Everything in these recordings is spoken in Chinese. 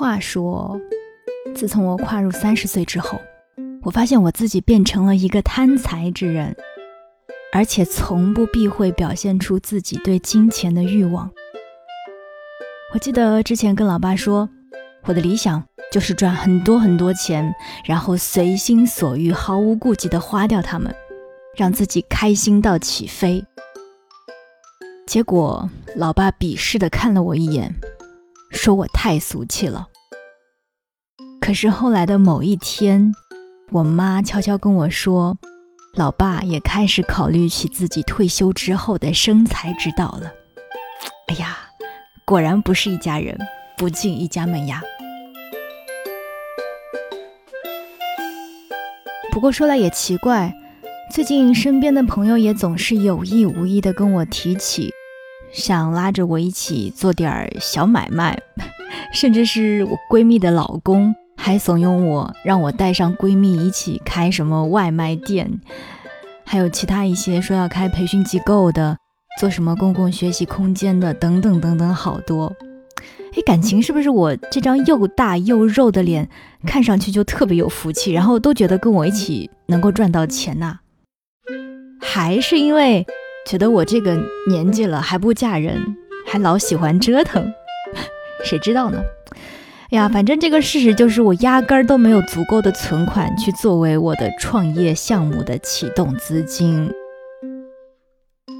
话说，自从我跨入三十岁之后，我发现我自己变成了一个贪财之人，而且从不避讳表现出自己对金钱的欲望。我记得之前跟老爸说，我的理想就是赚很多很多钱，然后随心所欲、毫无顾忌地花掉它们，让自己开心到起飞。结果，老爸鄙视地看了我一眼。说我太俗气了。可是后来的某一天，我妈悄悄跟我说，老爸也开始考虑起自己退休之后的生财之道了。哎呀，果然不是一家人，不进一家门呀。不过说来也奇怪，最近身边的朋友也总是有意无意的跟我提起。想拉着我一起做点儿小买卖，甚至是我闺蜜的老公还怂恿我，让我带上闺蜜一起开什么外卖店，还有其他一些说要开培训机构的，做什么公共学习空间的，等等等等，好多。哎，感情是不是我这张又大又肉的脸看上去就特别有福气，然后都觉得跟我一起能够赚到钱呐？还是因为？觉得我这个年纪了还不嫁人，还老喜欢折腾，谁知道呢？呀，反正这个事实就是，我压根儿都没有足够的存款去作为我的创业项目的启动资金。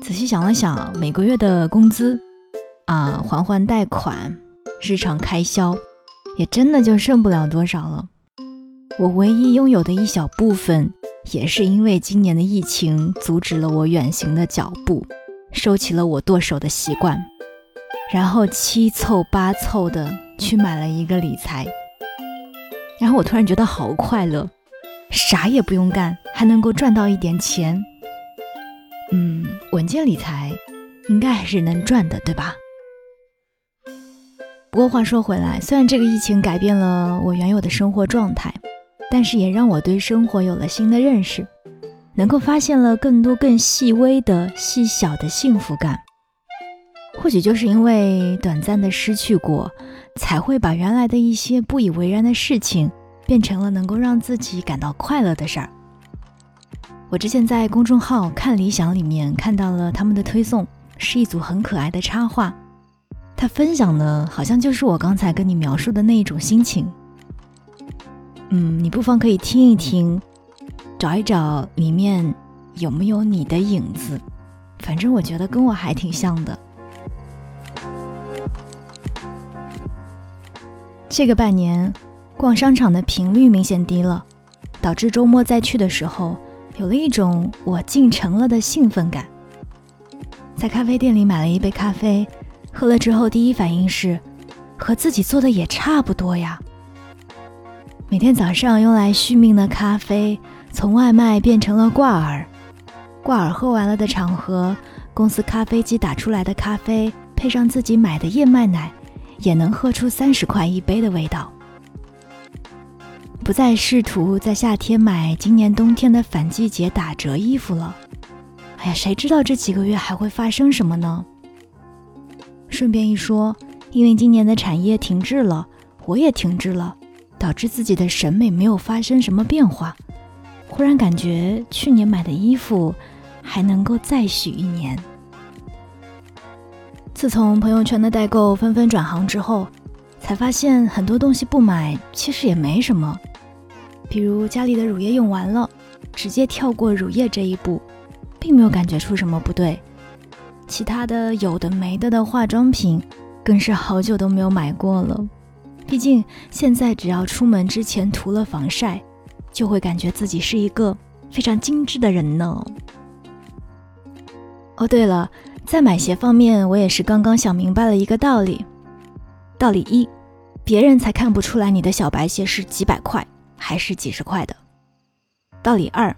仔细想了想，每个月的工资啊，还还贷款，日常开销，也真的就剩不了多少了。我唯一拥有的一小部分。也是因为今年的疫情阻止了我远行的脚步，收起了我剁手的习惯，然后七凑八凑的去买了一个理财，然后我突然觉得好快乐，啥也不用干还能够赚到一点钱。嗯，稳健理财应该还是能赚的，对吧？不过话说回来，虽然这个疫情改变了我原有的生活状态。但是也让我对生活有了新的认识，能够发现了更多更细微的细小的幸福感。或许就是因为短暂的失去过，才会把原来的一些不以为然的事情，变成了能够让自己感到快乐的事儿。我之前在公众号看理想里面看到了他们的推送，是一组很可爱的插画，他分享的好像就是我刚才跟你描述的那一种心情。嗯，你不妨可以听一听，找一找里面有没有你的影子。反正我觉得跟我还挺像的。这个半年，逛商场的频率明显低了，导致周末再去的时候，有了一种我进城了的兴奋感。在咖啡店里买了一杯咖啡，喝了之后第一反应是，和自己做的也差不多呀。每天早上用来续命的咖啡，从外卖变成了挂耳。挂耳喝完了的场合，公司咖啡机打出来的咖啡，配上自己买的燕麦奶，也能喝出三十块一杯的味道。不再试图在夏天买今年冬天的反季节打折衣服了。哎呀，谁知道这几个月还会发生什么呢？顺便一说，因为今年的产业停滞了，我也停滞了。导致自己的审美没有发生什么变化，忽然感觉去年买的衣服还能够再续一年。自从朋友圈的代购纷纷转行之后，才发现很多东西不买其实也没什么。比如家里的乳液用完了，直接跳过乳液这一步，并没有感觉出什么不对。其他的有的没的的化妆品，更是好久都没有买过了。毕竟现在只要出门之前涂了防晒，就会感觉自己是一个非常精致的人呢。哦，对了，在买鞋方面，我也是刚刚想明白了一个道理。道理一，别人才看不出来你的小白鞋是几百块还是几十块的。道理二，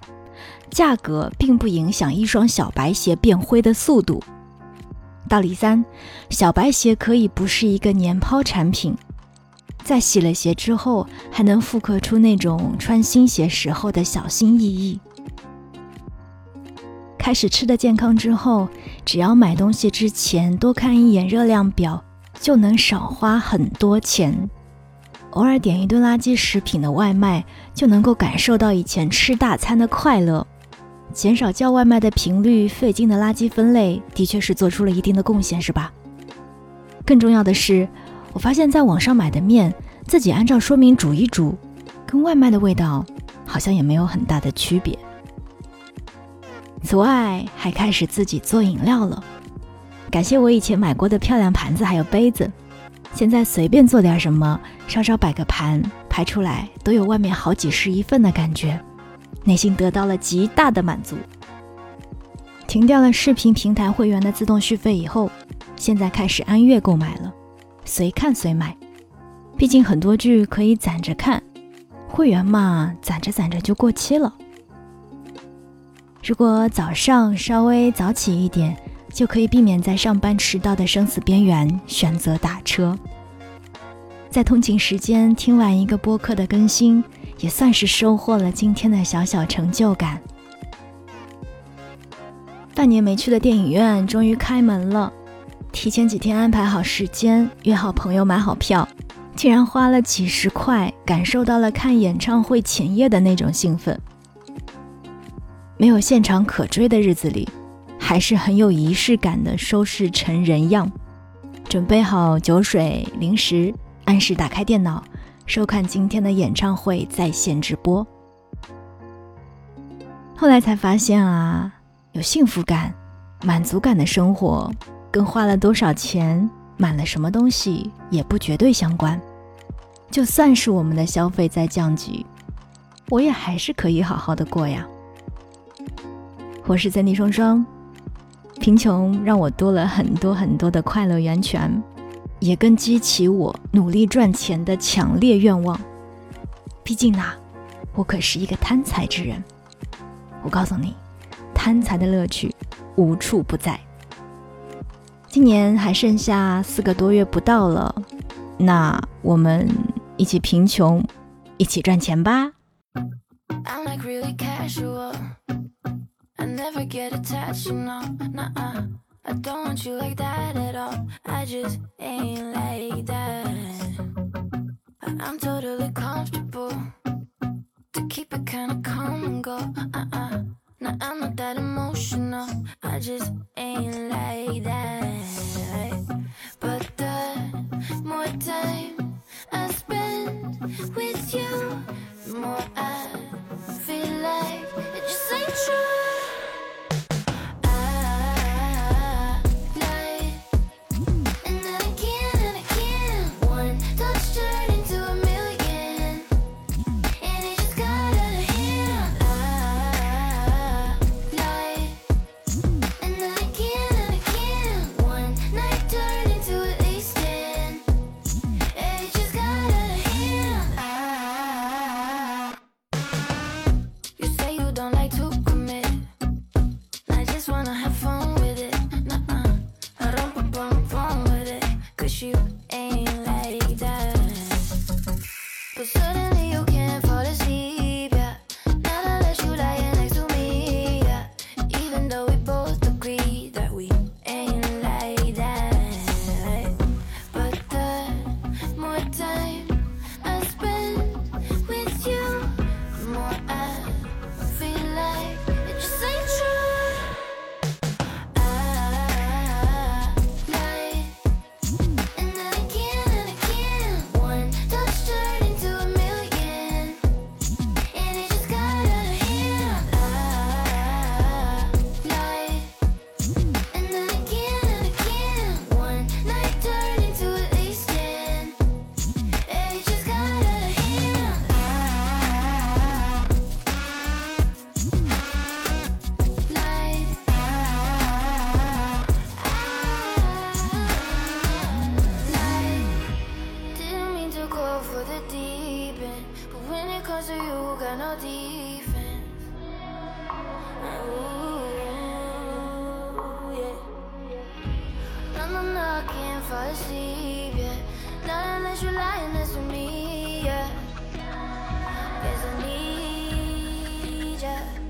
价格并不影响一双小白鞋变灰的速度。道理三，小白鞋可以不是一个年抛产品。在洗了鞋之后，还能复刻出那种穿新鞋时候的小心翼翼。开始吃的健康之后，只要买东西之前多看一眼热量表，就能少花很多钱。偶尔点一顿垃圾食品的外卖，就能够感受到以前吃大餐的快乐。减少叫外卖的频率，费劲的垃圾分类，的确是做出了一定的贡献，是吧？更重要的是，我发现在网上买的面，自己按照说明煮一煮，跟外卖的味道好像也没有很大的区别。此外，还开始自己做饮料了。感谢我以前买过的漂亮盘子还有杯子，现在随便做点什么，稍稍摆个盘，拍出来都有外面好几十一份的感觉，内心得到了极大的满足。停掉了视频平台会员的自动续费以后，现在开始按月购买了，随看随买。毕竟很多剧可以攒着看，会员嘛，攒着攒着就过期了。如果早上稍微早起一点，就可以避免在上班迟到的生死边缘选择打车。在通勤时间听完一个播客的更新，也算是收获了今天的小小成就感。半年没去的电影院终于开门了，提前几天安排好时间，约好朋友买好票，竟然花了几十块，感受到了看演唱会前夜的那种兴奋。没有现场可追的日子里，还是很有仪式感的收拾成人样，准备好酒水零食，按时打开电脑，收看今天的演唱会在线直播。后来才发现啊，有幸福感、满足感的生活，跟花了多少钱、买了什么东西也不绝对相关。就算是我们的消费在降级，我也还是可以好好的过呀。我是三 D 双双，贫穷让我多了很多很多的快乐源泉，也更激起我努力赚钱的强烈愿望。毕竟呐，我可是一个贪财之人。我告诉你，贪财的乐趣无处不在。今年还剩下四个多月不到了，那我们一起贫穷，一起赚钱吧。never get attached, no I don't want you like that at all. I just ain't like that. I'm totally comfortable to keep it kinda calm and go. Uh uh. Nah, I'm not that emotional. I just ain't like that. But suddenly comes to you, got no defense. Ooh, yeah. No, no, no, I can't fall asleep, yeah. Not unless you're lying next to me, yeah. Guess I need ya.